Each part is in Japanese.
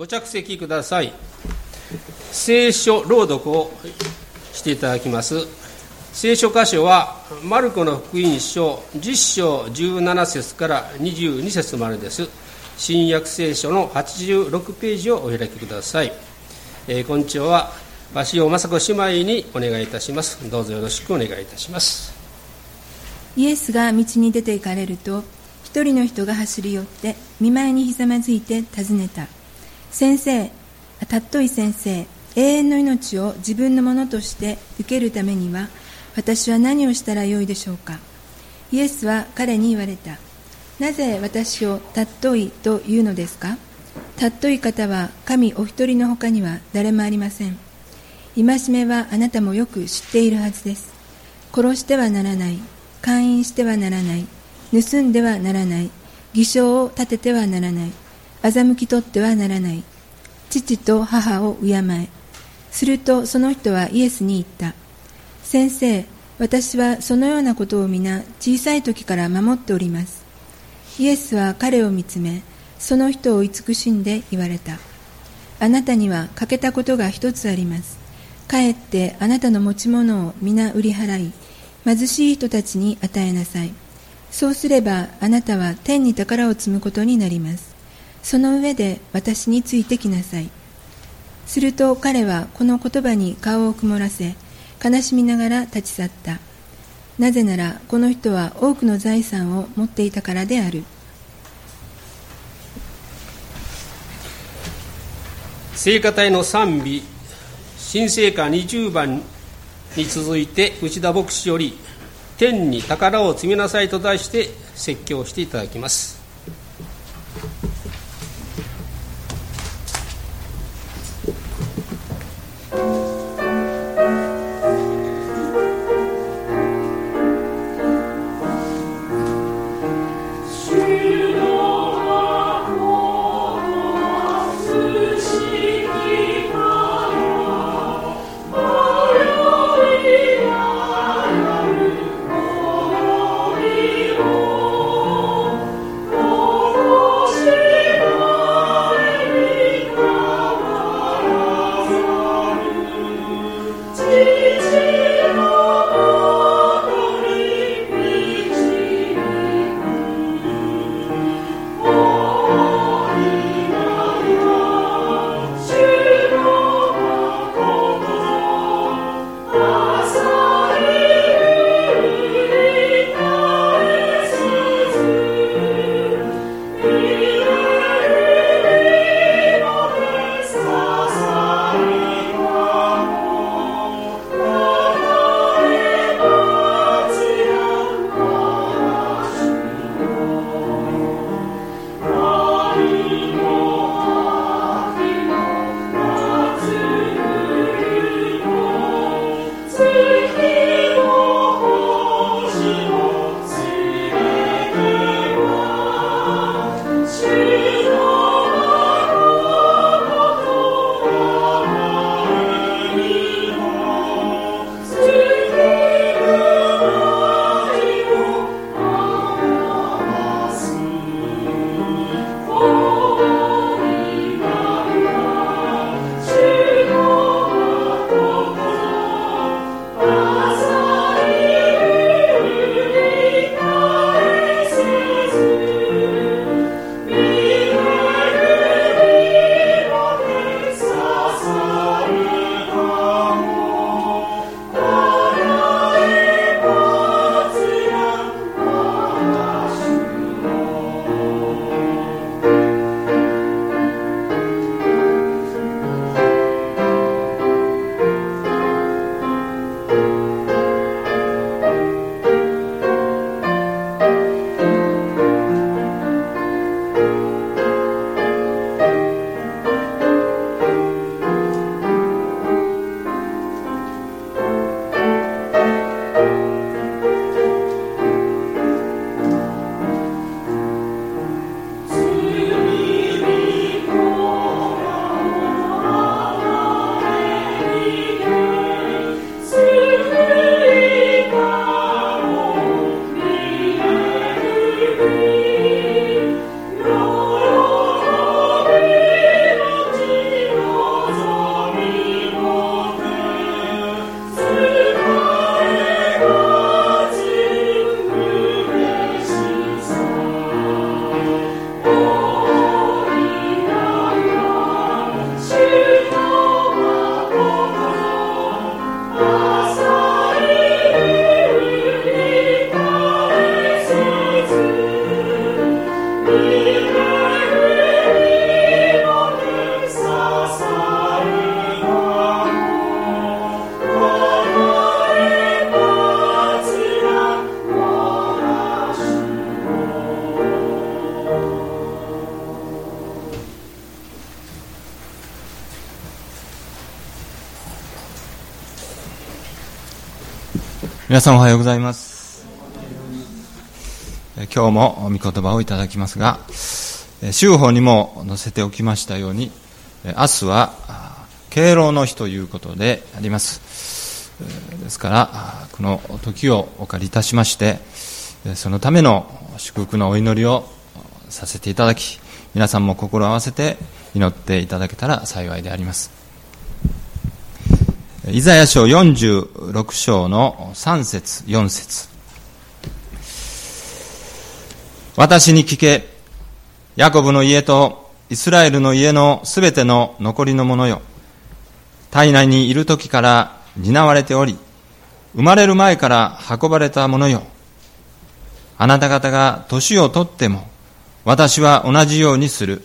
ご着席ください。聖書朗読をしていただきます。聖書箇所はマルコの福音書10章17節から22節までです。新約聖書の86ページをお開きください、えー、今朝は鷲尾雅子姉妹にお願いいたします。どうぞよろしくお願いいたします。イエスが道に出て行かれると一人の人が走り寄って見舞いにひざまずいて尋ねた。先生たっとい先生永遠の命を自分のものとして受けるためには私は何をしたらよいでしょうか。イエスは彼に言われた。なぜ私をたっといというのですか。たっとい方は神お一人の他には誰もありません。戒めはあなたもよく知っているはずです。殺してはならない。勧誘してはならない。盗んではならない。偽証を立ててはならない。欺き取ってはならない。父と母を敬え。するとその人はイエスに言った。先生私はそのようなことを皆小さい時から守っております。イエスは彼を見つめその人を慈しんで言われた。あなたには欠けたことが一つあります。かえってあなたの持ち物を皆売り払い貧しい人たちに与えなさい。そうすればあなたは天に宝を積むことになります。その上で私についてきなさい。すると彼はこの言葉に顔を曇らせ悲しみながら立ち去った。なぜならこの人は多くの財産を持っていたからである。聖歌隊の賛美新聖歌20番に続いて内田牧師より「天に宝を積みなさい」と題して説教していただきます。皆さんおはようございます。今日も御言葉をいただきますが週報にも載せておきましたように明日は敬老の日ということであります。ですからこの時をお借りいたしましてそのための祝福のお祈りをさせていただき皆さんも心を合わせて祈っていただけたら幸いであります。イザヤ書46章の3節4節私に聞け、ヤコブの家とイスラエルの家のすべての残りのものよ。体内にいる時から担われており、生まれる前から運ばれたものよ。あなた方が年をとっても、私は同じようにする。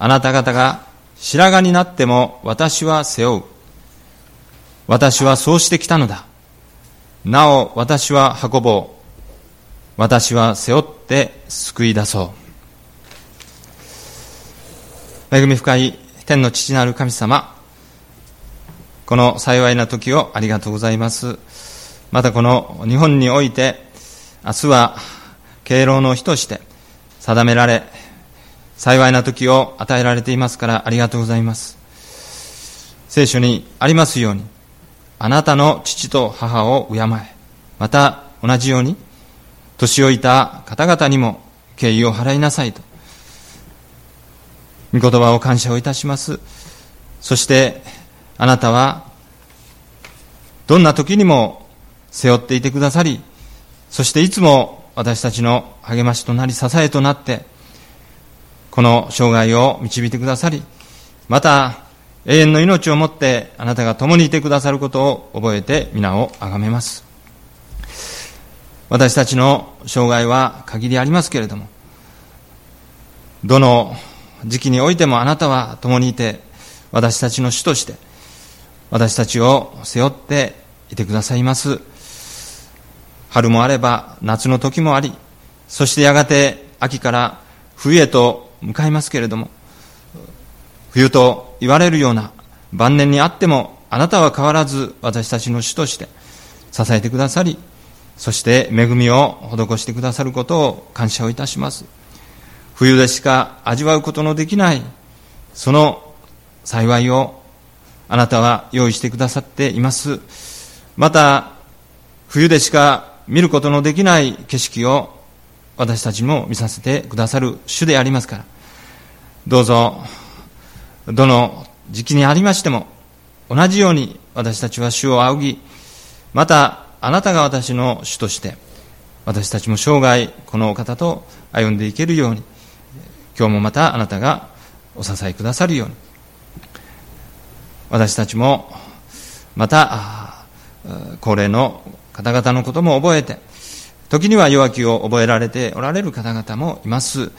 あなた方が白髪になっても私は背負う。私はそうしてきたのだ。なお私は運ぼう。私は背負って救い出そう。恵み深い天の父なる神様、この幸いな時をありがとうございます。またこの日本において、明日は敬老の日として定められ、幸いな時を与えられていますからありがとうございます。聖書にありますように、あなたの父と母を敬え。また同じように、年老いた方々にも敬意を払いなさいと。御言葉を感謝をいたします。そして、あなたは、どんな時にも背負っていてくださり、そしていつも私たちの励ましとなり支えとなって、この生涯を導いてくださり、また永遠の命をもってあなたが共にいてくださることを覚えて皆をあがめます。私たちの生涯は限りありますけれども、どの時期においてもあなたは共にいて、私たちの主として、私たちを背負っていてくださいます。春もあれば夏の時もあり、そしてやがて秋から冬へと向かいますけれども、冬と言われるような晩年にあっても、あなたは変わらず私たちの主として支えてくださり、そして恵みを施してくださることを感謝をいたします。冬でしか味わうことのできない、その幸いをあなたは用意してくださっています。また、冬でしか見ることのできない景色を私たちも見させてくださる主でありますから、どうぞどの時期にありましても、同じように私たちは主を仰ぎ、またあなたが私の主として、私たちも生涯このお方と歩んでいけるように、今日もまたあなたがお支えくださるように、私たちもまた高齢の方々のことも覚えて、時には弱気を覚えられておられる方々もいます。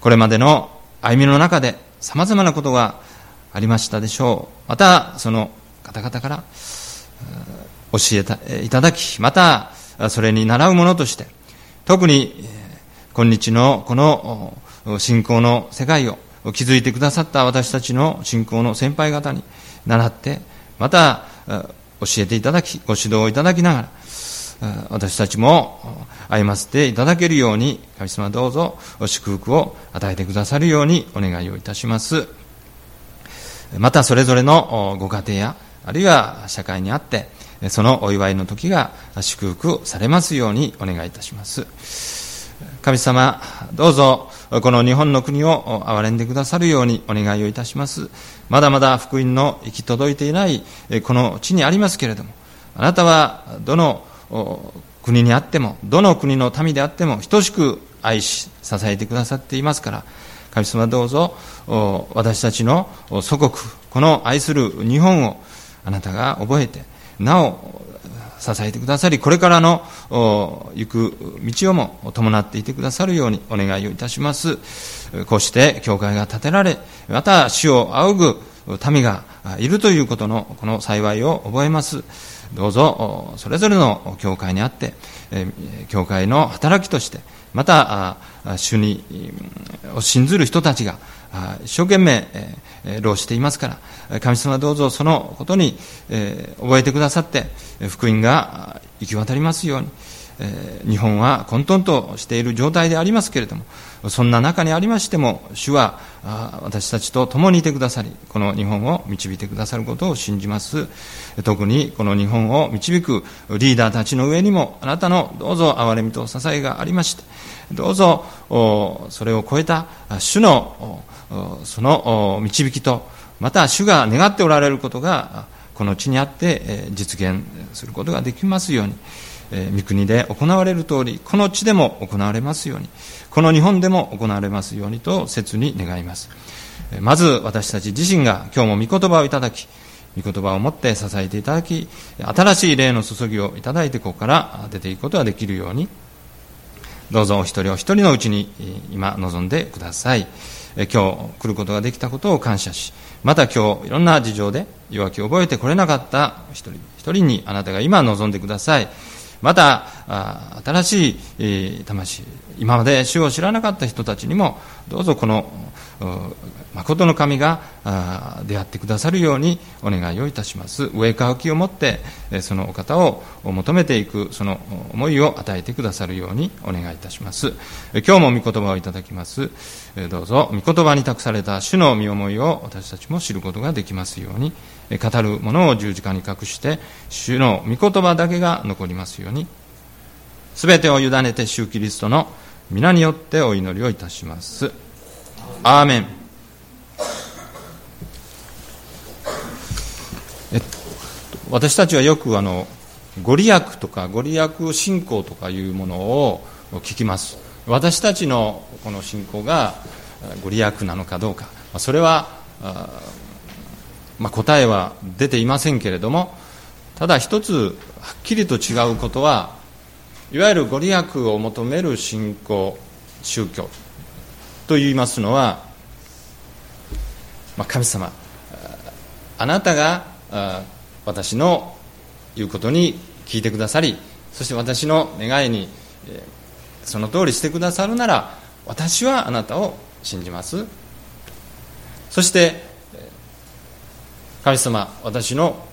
これまでの歩みの中で様々なことがありましたでしょう。また、その方々から教えたいただき、また、それに習うものとして、特に今日のこの信仰の世界を築いてくださった私たちの信仰の先輩方に習って、また教えていただき、ご指導をいただきながら、私たちも歩ませていただけるように、神様どうぞ祝福を与えてくださるようにお願いをいたします。またそれぞれのご家庭や、あるいは社会にあって、そのお祝いの時が祝福されますようにお願いいたします。神様、どうぞこの日本の国を憐れんでくださるようにお願いをいたします。まだまだ福音の行き届いていないこの地にありますけれども、あなたはどの国にあっても、どの国の民であっても、等しく愛し、支えてくださっていますから、神様どうぞ、私たちの祖国、この愛する日本をあなたが覚えて、なお支えてくださり、これからの行く道をも伴っていてくださるようにお願いをいたします。こうして教会が建てられ、また死を仰ぐ民がいるということのこの幸いを覚えます。どうぞそれぞれの教会にあって、教会の働きとして、また主にを信ずる人たちが一生懸命労していますから、神様どうぞそのことに、覚えてくださって、福音が行き渡りますように、日本は混沌としている状態でありますけれども、そんな中にありましても、主は私たちと共にいてくださり、この日本を導いてくださることを信じます。特にこの日本を導くリーダーたちの上にも、あなたのどうぞ憐れみと支えがありまして、どうぞそれを超えた主のその導きと、また主が願っておられることが、この地にあって実現することができますように。御国で行われる通り、この地でも行われますように、この日本でも行われますようにと切に願います。まず私たち自身が今日も御言葉をいただき、御言葉を持って支えていただき、新しい霊の注ぎをいただいて、ここから出ていくことができるように、どうぞお一人お一人のうちに今望んでください。今日来ることができたことを感謝し、また今日いろんな事情で弱気を覚えてこれなかった一人一人にあなたが今望んでください。また新しい、魂今まで主を知らなかった人たちにもどうぞこの誠の神が出会ってくださるようにお願いをいたします。上かきを持ってそのお方を求めていくその思いを与えてくださるようにお願いいたします。今日も御言葉をいただきます。どうぞ御言葉に託された主の身思いを私たちも知ることができますように語るものを十字架に隠して主の御言葉だけが残りますように全てを委ねて主キリストの皆によってお祈りをいたします。アーメン。え私たちはよくあのご利益とかご利益信仰とかいうものを聞きます。私たちのこの信仰がご利益なのかどうか。それはまあ、答えは出ていませんけれどもただ一つはっきりと違うことはいわゆるご利益を求める信仰宗教といいますのは、まあ、神様あなたが私の言うことに聞いてくださりそして私の願いにその通りしてくださるなら私はあなたを信じます。そして神様私の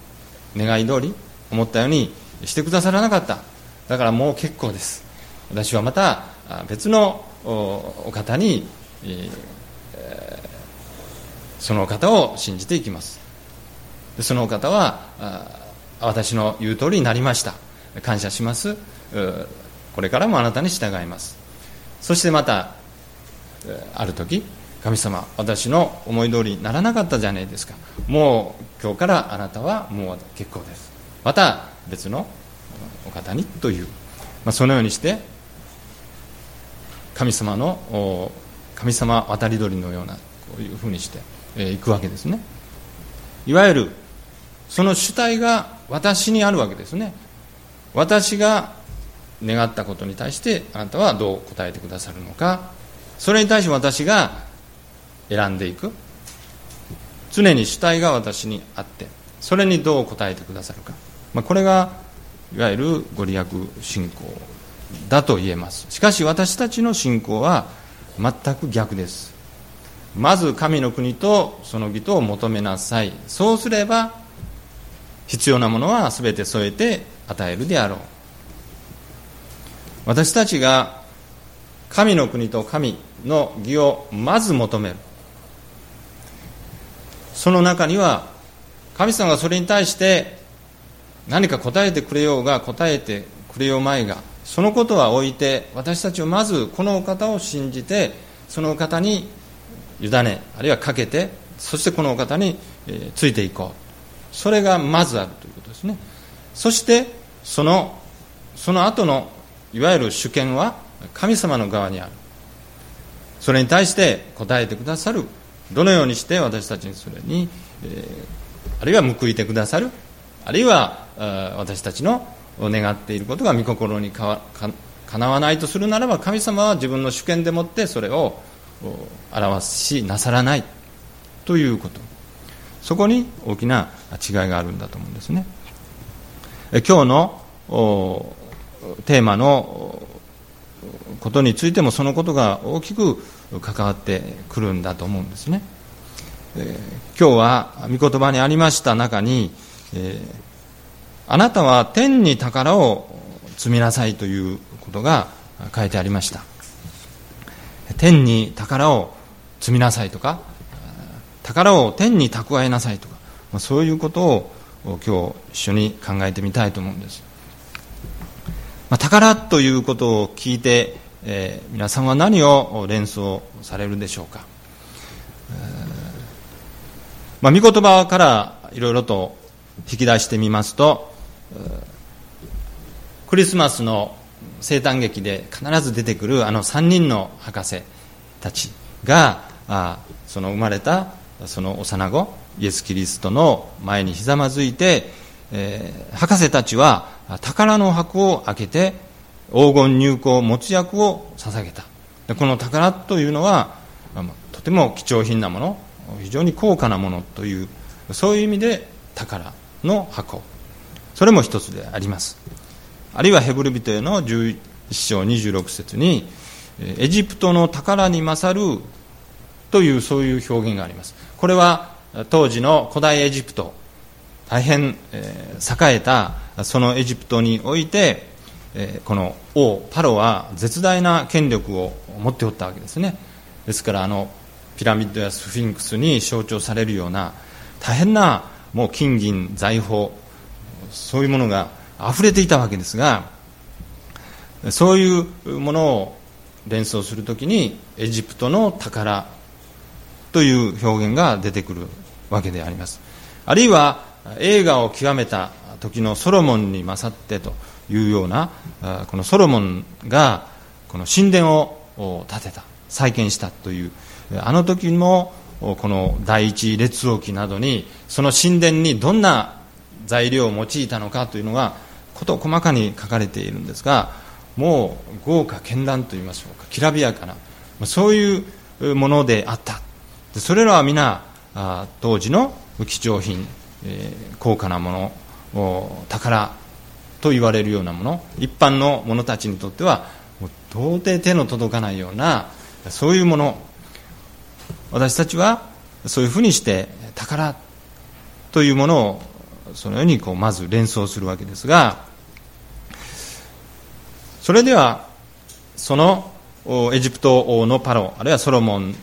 願い通り思ったようにしてくださらなかった。だからもう結構です。私はまた別のお方に、そのお方を信じていきます。そのお方は私の言う通りになりました。感謝します。これからもあなたに従います。そしてまたある時神様私の思い通りにならなかったじゃないですか。もう今日からあなたはもう結構です。また別のお方にという、まあ、そのようにして神様の神様渡り鳥のようなこういうふうにしてい、くわけですね。いわゆるその主体が私にあるわけですね。私が願ったことに対してあなたはどう答えてくださるのか。それに対して私が選んでいく。常に主体が私にあってそれにどう答えてくださるか、まあ、これがいわゆるご利益信仰だと言えます。しかし私たちの信仰は全く逆です。まず神の国とその義とを求めなさい。そうすれば必要なものは全て添えて与えるであろう。私たちが神の国と神の義をまず求める。その中には神様がそれに対して何か答えてくれようが答えてくれようまいがそのことは置いて私たちはまずこのお方を信じてそのお方に委ねあるいはかけてそしてこのお方についていこう。それがまずあるということですね。そしてそのその後のいわゆる主権は神様の側にある。それに対して答えてくださる。どのようにして私たちにそれに、えー、あるいは報いてくださる。あるいは私たちの願っていることが御心にかなわないとするならば神様は自分の主権でもってそれを表しなさらない。ということ。そこに大きな違いがあるんだと思うんですね。今日のテーマのことについてもそのことが大きく関わってくるんだと思うんですね。えー、今日は御言葉にありました中に、えー、あなたは天に宝を積みなさいということが書いてありました。天に宝を積みなさいとか宝を天に蓄えなさいとか、そういうことを今日一緒に考えてみたいと思うんです、まあ、宝ということを聞いて、えー、皆さんは何を連想されるでしょうか、まあ、御言葉からいろいろと引き出してみますとクリスマスの生誕劇で必ず出てくるあの3人の博士たちがあその生まれたその幼子イエス・キリストの前にひざまずいて、えー、博士たちは宝の箱を開けて黄金入港持ち役を捧げた。でこの宝というのはとても貴重品なもの非常に高価なものというそういう意味で宝の箱。それも一つであります。あるいはヘブル人への11章26節にエジプトの宝に勝るというそういう表現があります。これは当時の古代エジプト大変、栄えたそのエジプトにおいて、えこの王パロは絶大な権力を持っておったわけですね。ですからあのピラミッドやスフィンクスに象徴されるような大変なもう金銀財宝そういうものが溢れていたわけですがそういうものを連想するときにエジプトの宝という表現が出てくるわけであります。あるいは映画を極めた時のソロモンに勝ってというようなこのソロモンがこの神殿を建てた再建したというあの時もこの第一列王記などにその神殿にどんな材料を用いたのかというのが事細かに書かれているんですがもう豪華絢爛といいましょうかきらびやかなそういうものであった。それらは皆当時の貴重品、えー、高価なもの宝と言われるようなもの。一般の者たちにとってはもう到底手の届かないようなそういうもの。私たちはそういうふうにして宝というものをそのようにこうまず連想するわけですがそれではそのエジプト王のパロあるいはソロモン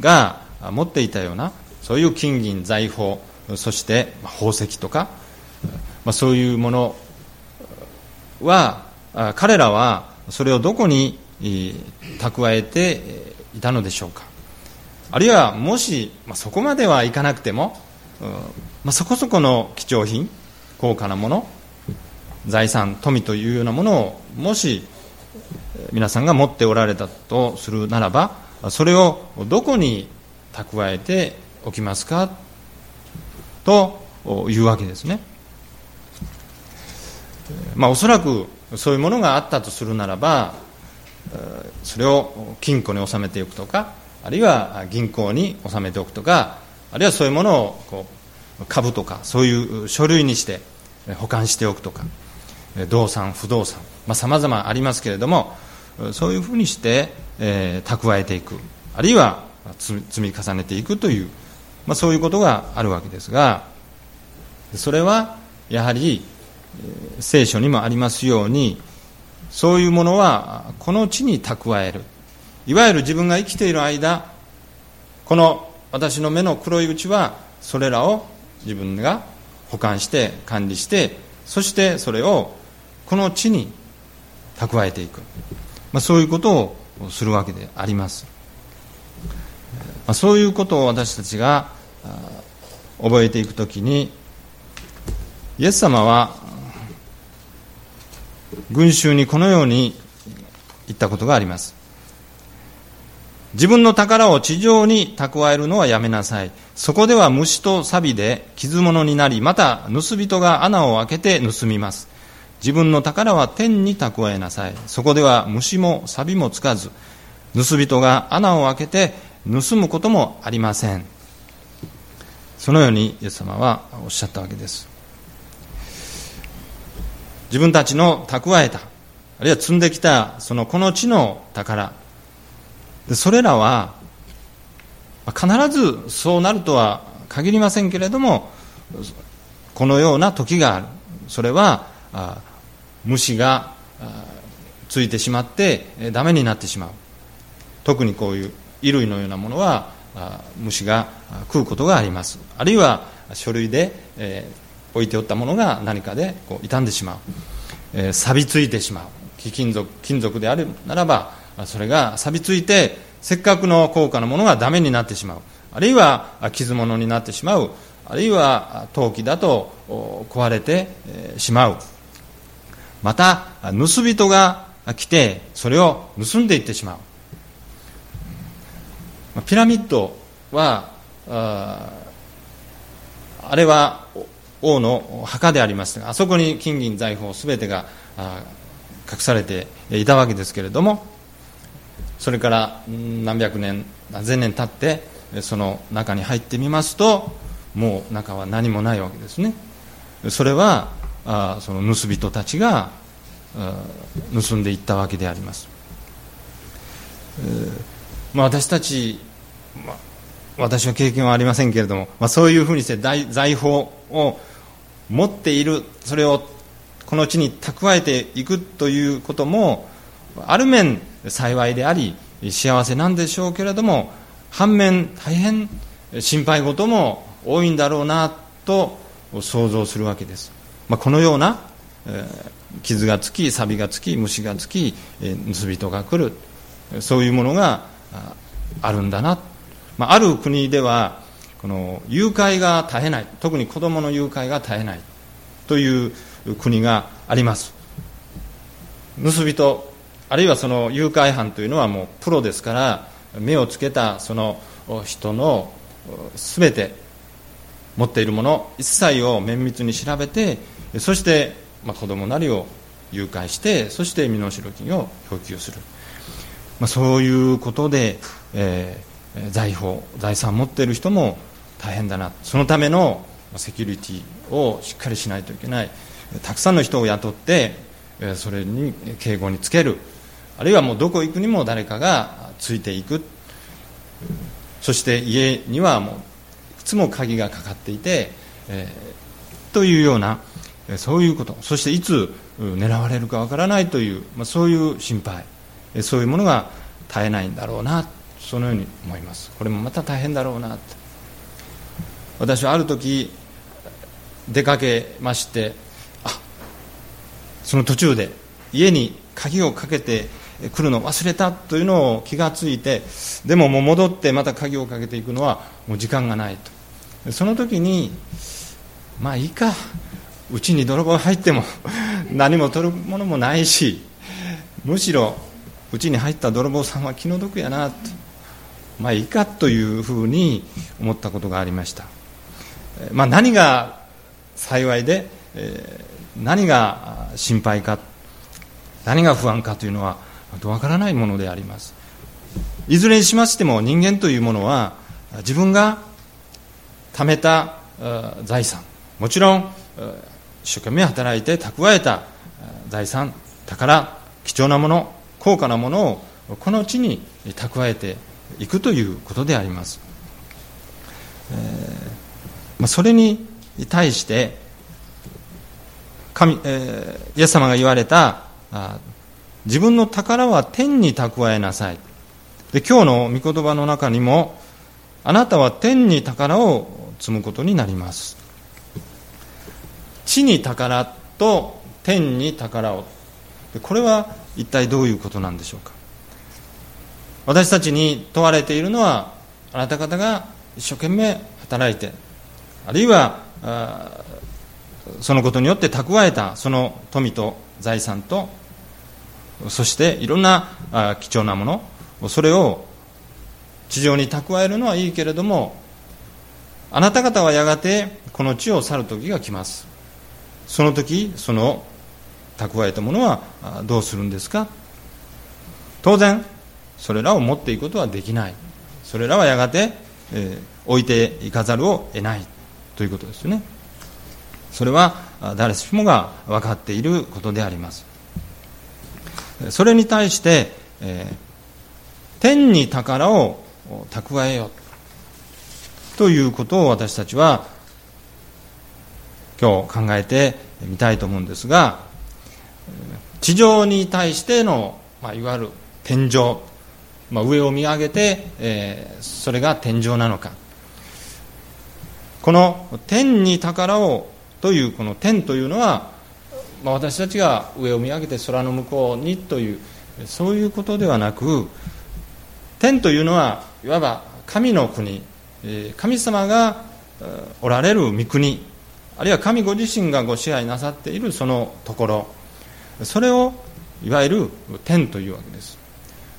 が持っていたようなそういう金銀財宝そして宝石とか、まあ、そういうものは彼らはそれをどこに蓄えていたのでしょうか。あるいはもし、まあ、そこまではいかなくても、まあ、そこそこの貴重品高価なもの財産富というようなものをもし皆さんが持っておられたとするならばそれをどこに蓄えておきますかというわけですね、まあ、おそらくそういうものがあったとするならばそれを金庫に収めておくとかあるいは銀行に収めておくとかあるいはそういうものをこう株とかそういう書類にして保管しておくとか動産不動産さまざ、まあ、りますけれどもそういうふうにして、えー、蓄えていくあるいは積み重ねていくという、まあ、そういうことがあるわけですがそれはやはり聖書にもありますようにそういうものはこの地に蓄える。いわゆる自分が生きている間この私の目の黒いうちはそれらを自分が保管して管理してそしてそれをこの地に蓄えていく、まあ、そういうことをするわけであります。まあ、そういうことを私たちが覚えていくときにイエス様は群衆にこのように言ったことがあります。自分の宝を地上に蓄えるのはやめなさい。そこでは虫と錆で傷物になりまた盗人が穴を開けて盗みます。自分の宝は天に蓄えなさい。そこでは虫も錆もつかず盗人が穴を開けて盗むこともありません。そのようにイエス様はおっしゃったわけです。自分たちの蓄えたあるいは積んできたそのこの地の宝それらは必ずそうなるとは限りませんけれどもこのような時がある。それは虫がついてしまってダメになってしまう。特にこういう衣類のようなものは虫が食うことがあります。あるいは書類で、えー、置いておったものが何かでこう傷んでしまう、えー、錆びついてしまう。貴金属金属であるならばそれが錆びついてせっかくの高価なものがダメになってしまう。あるいは傷物になってしまう。あるいは陶器だと壊れてしまう。また盗人が来てそれを盗んでいってしまう。ピラミッドはあれは王の墓でありましたがあそこに金銀財宝すべてが隠されていたわけですけれどもそれから何百年何千年経ってその中に入ってみますともう中は何もないわけですね。それはあその盗人たちが盗んでいったわけであります、ま、私たち、まあ、私は経験はありませんけれども、まあ、そういうふうにして財宝を持っているそれをこの地に蓄えていくということもある面幸いであり幸せなんでしょうけれども反面大変心配事も多いんだろうなと想像するわけです、まあ、このような、えー、傷がつき錆がつき虫がつき、えー、盗人が来る。そういうものがあるんだなと、まあ、ある国ではこの誘拐が絶えない特に子供の誘拐が絶えないという国があります。盗人あるいはその誘拐犯というのはもうプロですから目をつけたその人の全て持っているもの一切を綿密に調べてそして、まあ、子供なりを誘拐してそして身代金を要求する、まあ、そういうことで、えー、財宝財産を持っている人も大変だな。そのためのセキュリティをしっかりしないといけない。たくさんの人を雇ってそれに警護につける。あるいはもうどこ行くにも誰かがついていく。そして家にはもういくつも鍵がかかっていて、えー、というようなそういうこと。そしていつ狙われるかわからないという、まあ、そういう心配。そういうものが絶えないんだろうな。そのように思います。これもまた大変だろうな私はある時出かけましてあその途中で家に鍵をかけて来るの忘れたというのを気がついてでももう戻ってまた鍵をかけていくのはもう時間がないと。その時にまあいいかうちに泥棒入っても 何も取るものもないしむしろうちに入った泥棒さんは気の毒やなとまあいいかというふうに思ったことがありました、まあ、何が幸いで、何が心配か何が不安かというのはわからないものであります。いずれにしましても人間というものは自分が貯めた財産もちろん一生懸命働いて蓄えた財産宝貴重なもの高価なものをこの地に蓄えていくということであります、えーまあ、それに対して神、えー、イエス様が言われた自分の宝は天に蓄えなさい。で今日の御言葉の中にもあなたは天に宝を積むことになります。地に宝と天に宝を。これは一体どういうことなんでしょうか。私たちに問われているのはあなた方が一生懸命働いてあるいはそのことによって蓄えたその富と財産とそしていろんな貴重なものそれを地上に蓄えるのはいいけれどもあなた方はやがてこの地を去る時が来ます。その時その蓄えたものはどうするんですか？当然それらを持っていくことはできない。それらはやがて、えー、置いていかざるを得ないということですよね。それは誰しもが分かっていることであります。それに対して、えー、天に宝を蓄えよということを私たちは今日考えてみたいと思うんですが地上に対しての、まあ、いわゆる天井、まあ、上を見上げて、えー、それが天井なのか。この天に宝をというこの天というのは、まあ、私たちが上を見上げて空の向こうにというそういうことではなく天というのはいわば神の国神様がおられる御国あるいは神ご自身がご支配なさっているそのところそれをいわゆる天というわけです。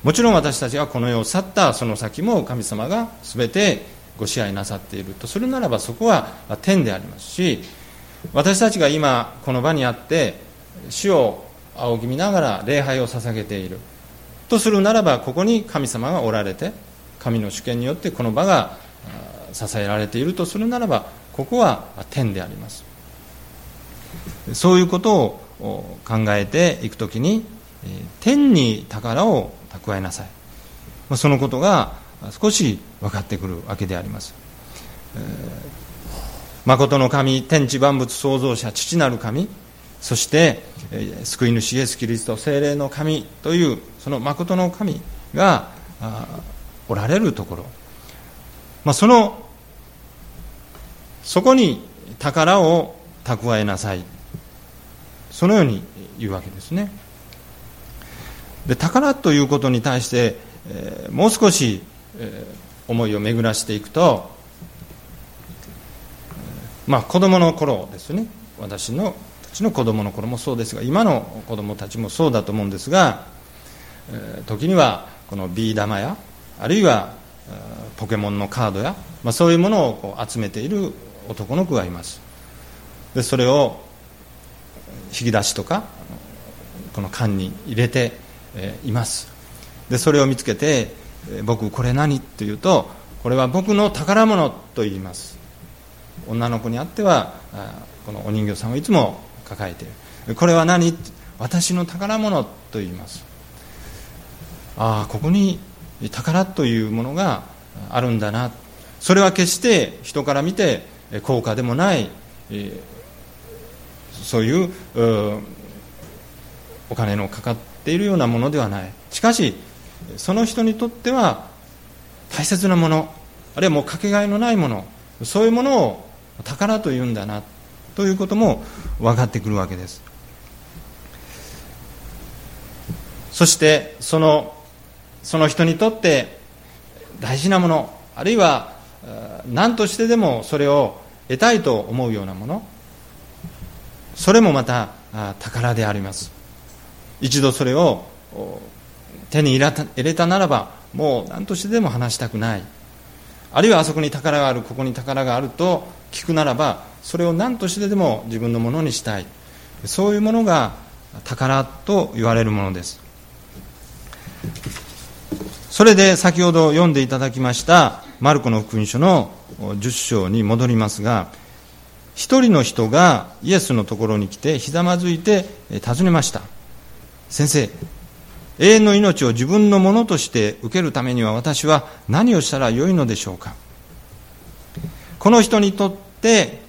もちろん私たちがこの世を去ったその先も神様が全てご支配なさっているとするならばそこは天でありますし私たちが今この場にあって主を仰ぎ見ながら礼拝を捧げているとするならばここに神様がおられて神の主権によってこの場が支えられているとするならばここは天であります。そういうことを考えていくときに天に宝を蓄えなさい。まそのことが少し分かってくるわけであります。誠の神天地万物創造者父なる神そしてえ救い主イエス・キリスト精霊の神というその誠の神がおられるところ、まあ、そのそこに宝を蓄えなさい。そのように言うわけですね。で宝ということに対して、えー、もう少し、えー、思いを巡らしていくと、まあ、子供の頃ですね。私のたちの子供の頃もそうですが今の子供たちもそうだと思うんですが、えー、時にはこのビー玉やあるいはポケモンのカードや、まあ、そういうものをこう集めている男の子がいます。でそれを引き出しとかこの缶に入れています。でそれを見つけて「僕これ何?」って言うと「これは僕の宝物」と言います。女の子にあってはこのお人形さんをいつも抱えている。これは何？私の宝物と言います。ああここに宝というものがあるんだな。それは決して人から見て高価でもない、そういうお金のかかっているようなものではない。しかしその人にとっては大切なものあるいはもうかけがえのないものそういうものを宝というんだなということも分かってくるわけです。そしてそのその人にとって大事なものあるいは何としてでもそれを得たいと思うようなものそれもまた宝であります。一度それを手に入れたならばもう何としてでも話したくない。あるいはあそこに宝があるここに宝があると聞くならばそれを何としてでも自分のものにしたい。そういうものが宝と言われるものです。それで先ほど読んでいただきましたマルコの福音書の10章に戻りますが一人の人がイエスのところに来てひざまずいて尋ねました。先生永遠の命を自分のものとして受けるためには私は何をしたらよいのでしょうか？この人にとって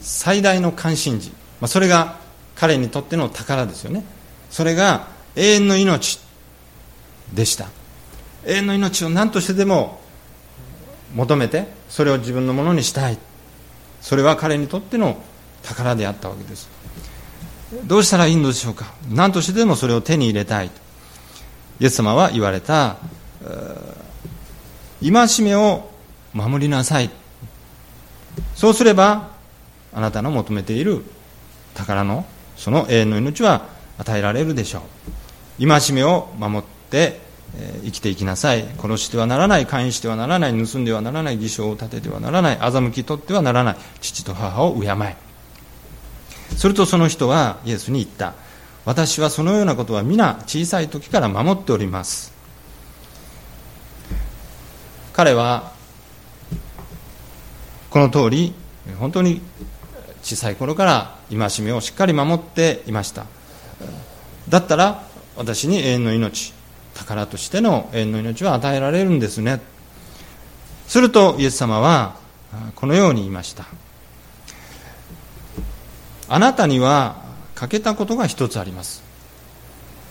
最大の関心事、まあ、それが彼にとっての宝ですよね。それが永遠の命でした。永遠の命を何としてでも求めてそれを自分のものにしたい。それは彼にとっての宝であったわけです。どうしたらいいのでしょうか？何としてでもそれを手に入れたいイエス様は言われた戒めを守りなさい。そうすればあなたの求めている宝のその永遠の命は与えられるでしょう。戒めを守って生きていきなさい。殺してはならない勧誘してはならない盗んではならない偽証を立ててはならない欺き取ってはならない父と母を敬え。するとその人はイエスに言った。私はそのようなことは皆小さい時から守っております。彼はこの通り本当に小さい頃から戒めをしっかり守っていました。だったら私に永遠の命宝としての永遠の命は与えられるんですね。するとイエス様はこのように言いました。あなたには欠けたことが一つあります。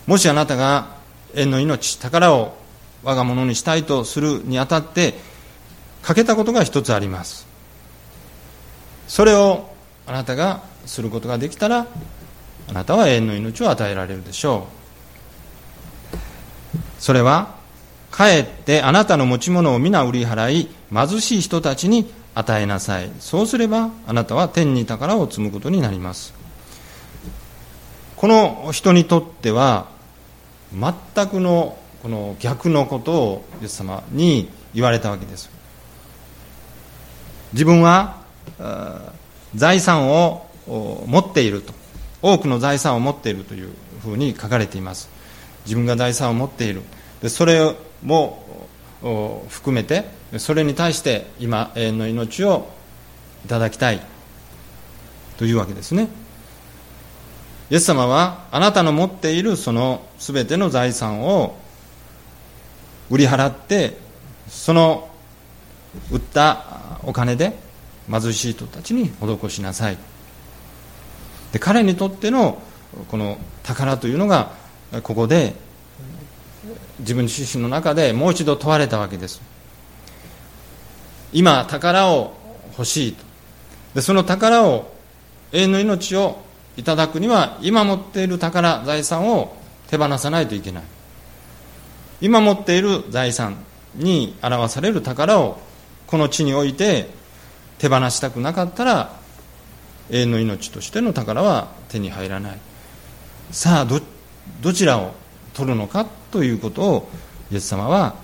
もしあなたが縁の命宝を我が物にしたいとするにあたって欠けたことが一つあります。それをあなたがすることができたらあなたは永遠の命を与えられるでしょう。それはかえってあなたの持ち物を皆売り払い貧しい人たちに与えなさい。そうすればあなたは天に宝を積むことになります。この人にとっては全くのこの逆のことをイエス様に言われたわけです。自分は財産を持っていると。多くの財産を持っているというふうに書かれています。自分が財産を持っている。でそれも含めてそれに対して今永遠の命をいただきたい。というわけですね。イエス様はあなたの持っているその全ての財産を売り払ってその売ったお金で貧しい人たちに施しなさい。で彼にとってのこの宝というのがここで自分自身の中でもう一度問われたわけです。今宝を欲しいと。でその宝を永遠の命をいただくには今持っている宝財産を手放さないといけない。今持っている財産に表される宝をこの地において手放したくなかったら永遠の命としての宝は手に入らない。さあどどちらを取るのかということをイエス様は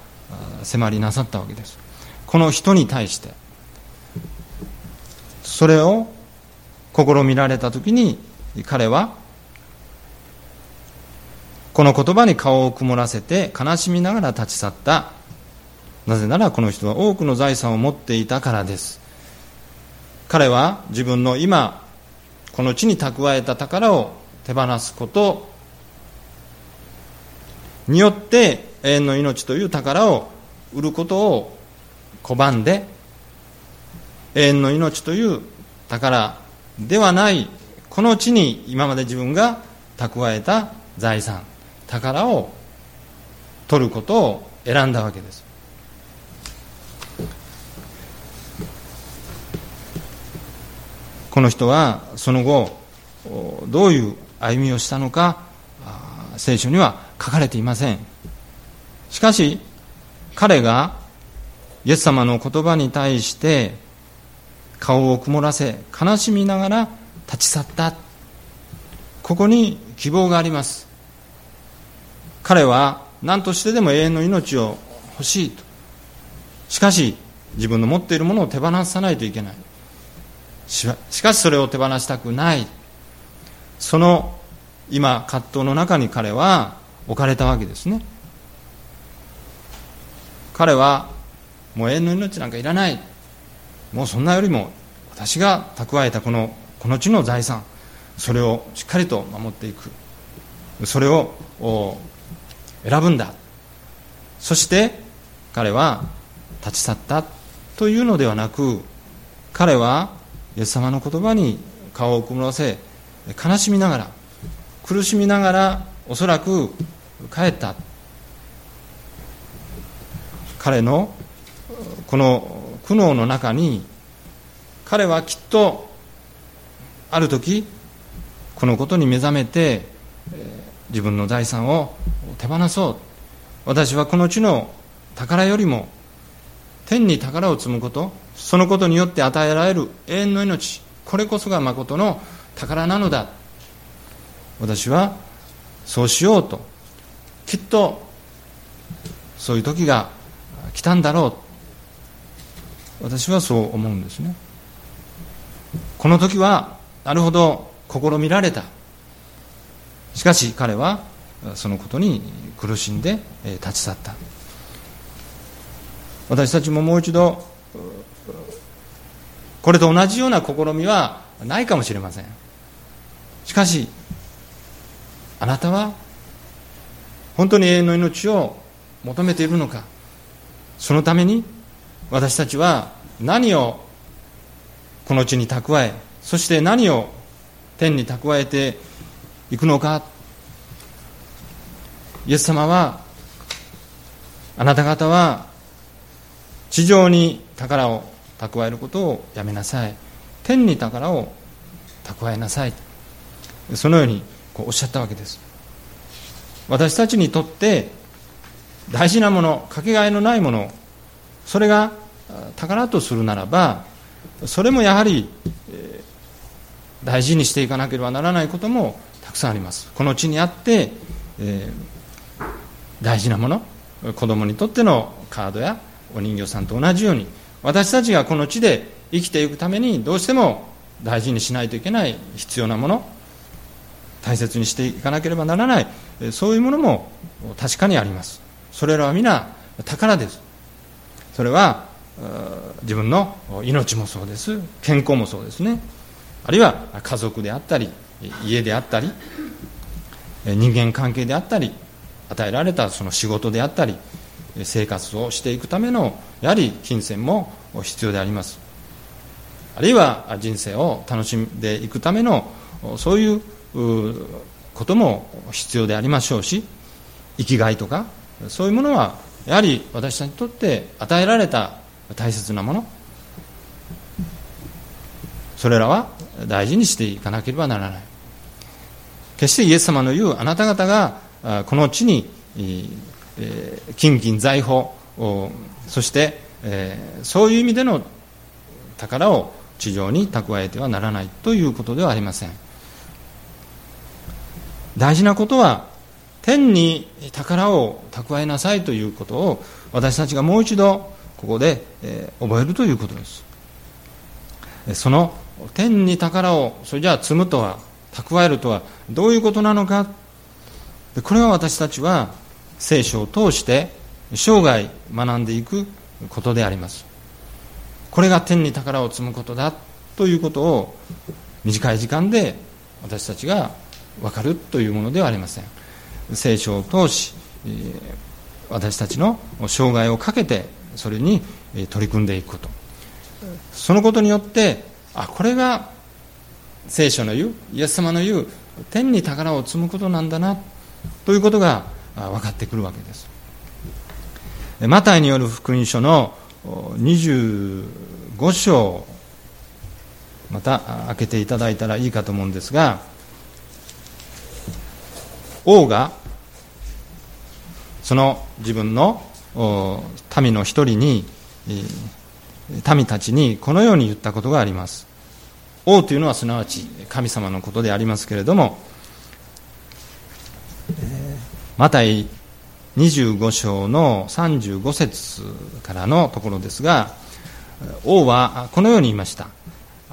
迫りなさったわけです。この人に対して。それを試みられた時に彼はこの言葉に顔を曇らせて悲しみながら立ち去った。なぜならこの人は多くの財産を持っていたからです。彼は自分の今この地に蓄えた宝を手放すことによって永遠の命という宝を売ることを拒んで永遠の命という宝ではないこの地に今まで自分が蓄えた財産宝を取ることを選んだわけです。この人はその後どういう歩みをしたのか聖書には書かれていません。しかし彼がイエス様の言葉に対して顔を曇らせ悲しみながら立ち去った。ここに希望があります。彼は何としてでも永遠の命を欲しいと。しかし自分の持っているものを手放さないといけない。しかしそれを手放したくない。その今葛藤の中に彼は置かれたわけですね。彼はもう永遠の命なんかいらない。もうそんなよりも私が蓄えたこのこの地の財産それをしっかりと守っていく。それを選ぶんだ。そして彼は立ち去ったというのではなく彼はイエス様の言葉に顔を曇らせ悲しみながら苦しみながらおそらく帰った。彼のこの苦悩の中に彼はきっとある時このことに目覚めて自分の財産を手放そう。私はこの地の宝よりも天に宝を積むことそのことによって与えられる永遠の命これこそが誠の宝なのだ。私はそうしようときっとそういう時が来たんだろう。私はそう思うんですね。この時はなるほど試みられた。しかし彼はそのことに苦しんで立ち去った。私たちももう一度これと同じような試みはないかもしれません。しかしあなたは本当に永遠の命を求めているのか。そのために私たちは何をこの地に蓄えそして何を天に蓄えていくのか。イエス様はあなた方は地上に宝を蓄えることをやめなさい。天に宝を蓄えなさい。そのようにこうおっしゃったわけです。私たちにとって大事なものかけがえのないものそれが宝とするならばそれもやはり大事にしていかなければならないこともたくさんあります。この地にあって、え、大事なもの子供にとってのカードやお人形さんと同じように私たちがこの地で生きていくためにどうしても大事にしないといけない必要なもの大切にしていかなければならないそういうものも確かにあります。それらは皆宝です。それは自分の命もそうです。健康もそうですね。あるいは家族であったり家であったり人間関係であったり与えられたその仕事であったり生活をしていくためのやはり金銭も必要であります。あるいは人生を楽しんでいくためのそういうことも必要でありましょうし生きがいとかそういうものはやはり私たちにとって与えられた大切なもの。それらは大事にしていかなければならない。決してイエス様の言うあなた方がこの地に金銀財宝そしてそういう意味での宝を地上に蓄えてはならないということではありません。大事なことは天に宝を蓄えなさいということを私たちがもう一度ここで、えー、覚えるということです。その天に宝をそれじゃあ積むとは蓄えるとはどういうことなのか。これは私たちは聖書を通して生涯学んでいくことであります。これが天に宝を積むことだということを短い時間で私たちが分かるというものではありません。聖書を通し私たちの生涯をかけてそれに取り組んでいくと。そのことによってあこれが聖書の言うイエス様の言う天に宝を積むことなんだなということが分かってくるわけです。マタイによる福音書の25章また開けていただいたらいいかと思うんですが王がその自分の民の一人に民たちにこのように言ったことがあります。王というのはすなわち神様のことでありますけれどもマタイ25章の35節からのところですが王はこのように言いました。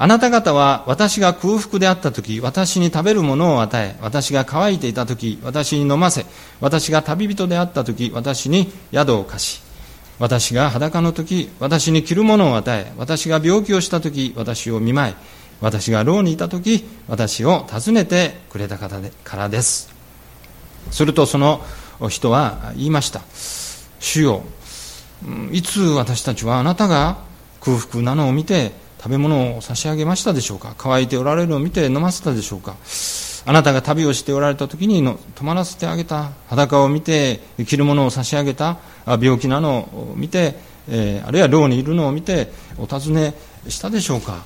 あなた方は私が空腹であった時私に食べるものを与え私が乾いていた時私に飲ませ私が旅人であった時私に宿を貸し私が裸の時私に着るものを与え私が病気をした時私を見舞い私が牢にいた時私を訪ねてくれた方でからです。するとその人は言いました。主よいつ私たちはあなたが空腹なのを見て食べ物を差し上げましたでしょうか？乾いておられるのを見て飲ませたでしょうか？あなたが旅をしておられた時にの泊まらせてあげた裸を見て着るものを差し上げた病気なのを見て、えー、あるいは寮にいるのを見てお尋ねしたでしょうか？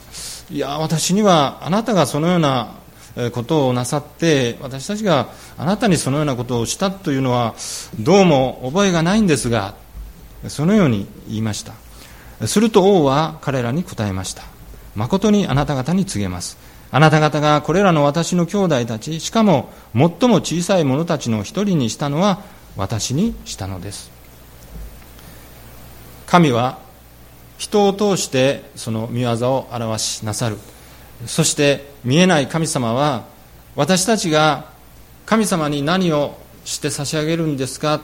いや私にはあなたがそのようなことをなさって私たちがあなたにそのようなことをしたというのはどうも覚えがないんですがそのように言いました。すると王は彼らに答えました。誠にあなた方に告げます。あなた方がこれらの私の兄弟たちしかも最も小さい者たちの一人にしたのは私にしたのです。神は人を通してその見業を表しなさる。そして見えない神様は私たちが神様に何をして差し上げるんですか？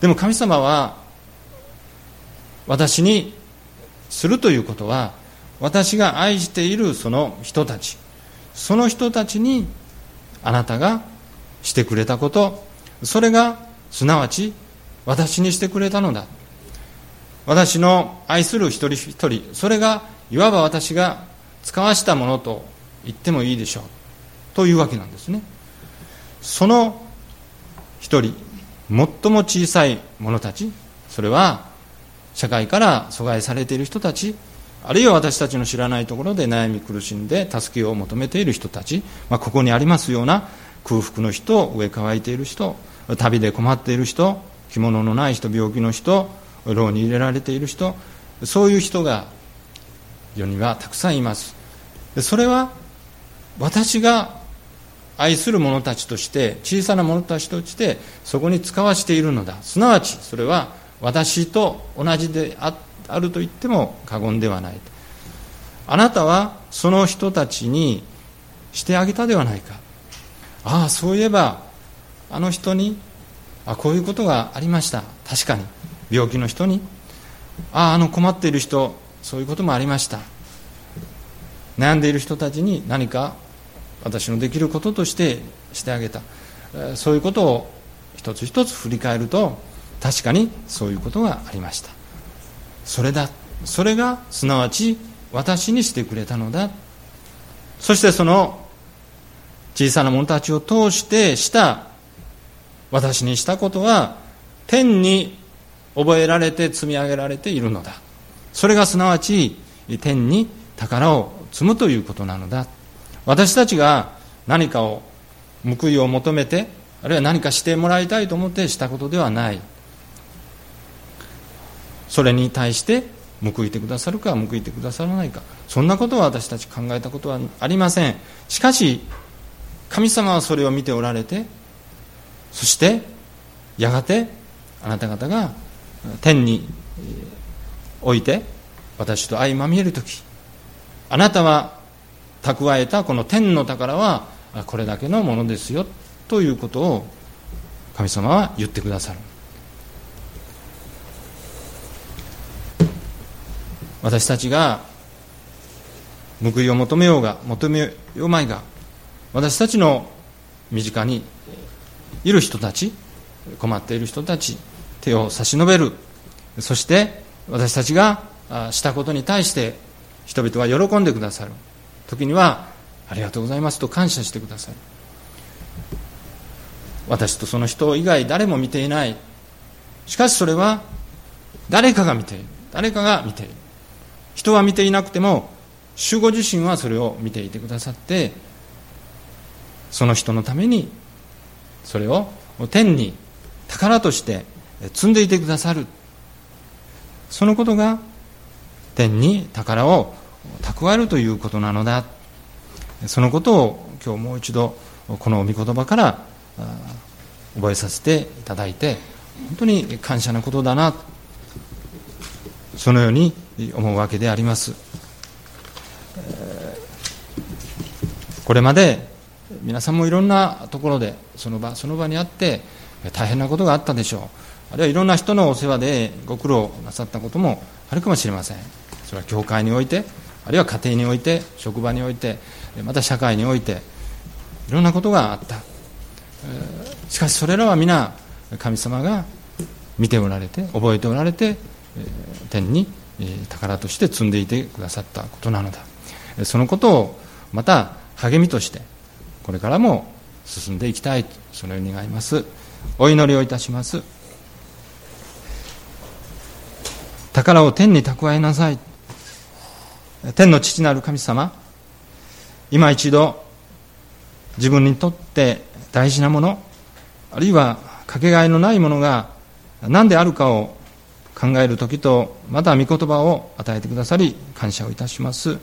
でも神様は私にするということは私が愛しているその人たちその人たちにあなたがしてくれたことそれがすなわち私にしてくれたのだ。私の愛する一人一人それがいわば私が使わしたものと言ってもいいでしょう。というわけなんですね。その一人最も小さい者たちそれは社会から阻害されている人たちあるいは私たちの知らないところで悩み苦しんで助けを求めている人たち、まあ、ここにありますような空腹の人上乾いている人旅で困っている人着物のない人病気の人牢に入れられている人そういう人が世にはたくさんいます。それは私が愛する者たちとして小さな者たちとしてそこに使わしているのだ。すなわちそれは私と同じであると言っても過言ではない。あなたはその人たちにしてあげたではないか。ああそういえばあの人にあこういうことがありました。確かに。病気の人に。あああの困っている人そういうこともありました。悩んでいる人たちに何か私のできることとしてしてあげた。そういうことを一つ一つ振り返ると確かにそういうことがありました。それだ。それがすなわち私にしてくれたのだ。そしてその小さな者たちを通してした私にしたことは天に覚えられて積み上げられているのだ。それがすなわち天に宝を積むということなのだ。私たちが何かを報いを求めてあるいは何かしてもらいたいと思ってしたことではない。それに対して報いてくださるか報いてくださらないか。そんなことは私たち考えたことはありません。しかし神様はそれを見ておられてそしてやがてあなた方が天において私と相まみえる時あなたは蓄えたこの天の宝はこれだけのものですよということを神様は言ってくださる。私たちが報いを求めようが求めようまいが私たちの身近にいる人たち困っている人たち手を差し伸べる。そして私たちがしたことに対して人々は喜んでくださる。時にはありがとうございますと感謝してください私とその人以外誰も見ていない。しかしそれは誰かが見ている。誰かが見ている。人は見ていなくても主ご自身はそれを見ていてくださってその人のためにそれを天に宝として積んでいてくださる。そのことが天に宝を蓄えるということなのだ。そのことを今日もう一度この御言葉から覚えさせていただいて本当に感謝なことだな。そのように思うわけであります。これまで皆さんもいろんなところでその場その場にあって大変なことがあったでしょう。あるいはいろんな人のお世話でご苦労なさったこともあるかもしれません。それは教会においてあるいは家庭において職場においてまた社会においていろんなことがあった。しかしそれらは皆神様が見ておられて覚えておられて天に宝として積んでいてくださったことなのだ。そのことをまた励みとしてこれからも進んでいきたいそのように願います。お祈りをいたします。宝を天に蓄えなさい。天の父なる神様今一度自分にとって大事なものあるいはかけがえのないものが何であるかを考える時とまた御言葉を与えてくださり感謝をいたします。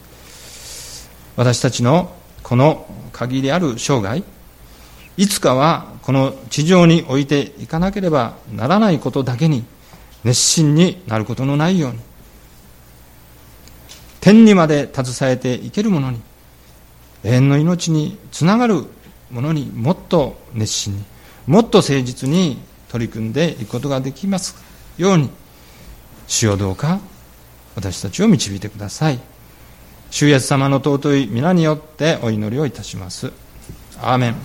私たちのこの限りある生涯いつかはこの地上に置いていかなければならないことだけに熱心になることのないように天にまで携えていけるものに永遠の命につながるものにもっと熱心にもっと誠実に取り組んでいくことができますように主をどうか私たちを導いてください。主イエス様の尊い皆によってお祈りをいたします。アーメン。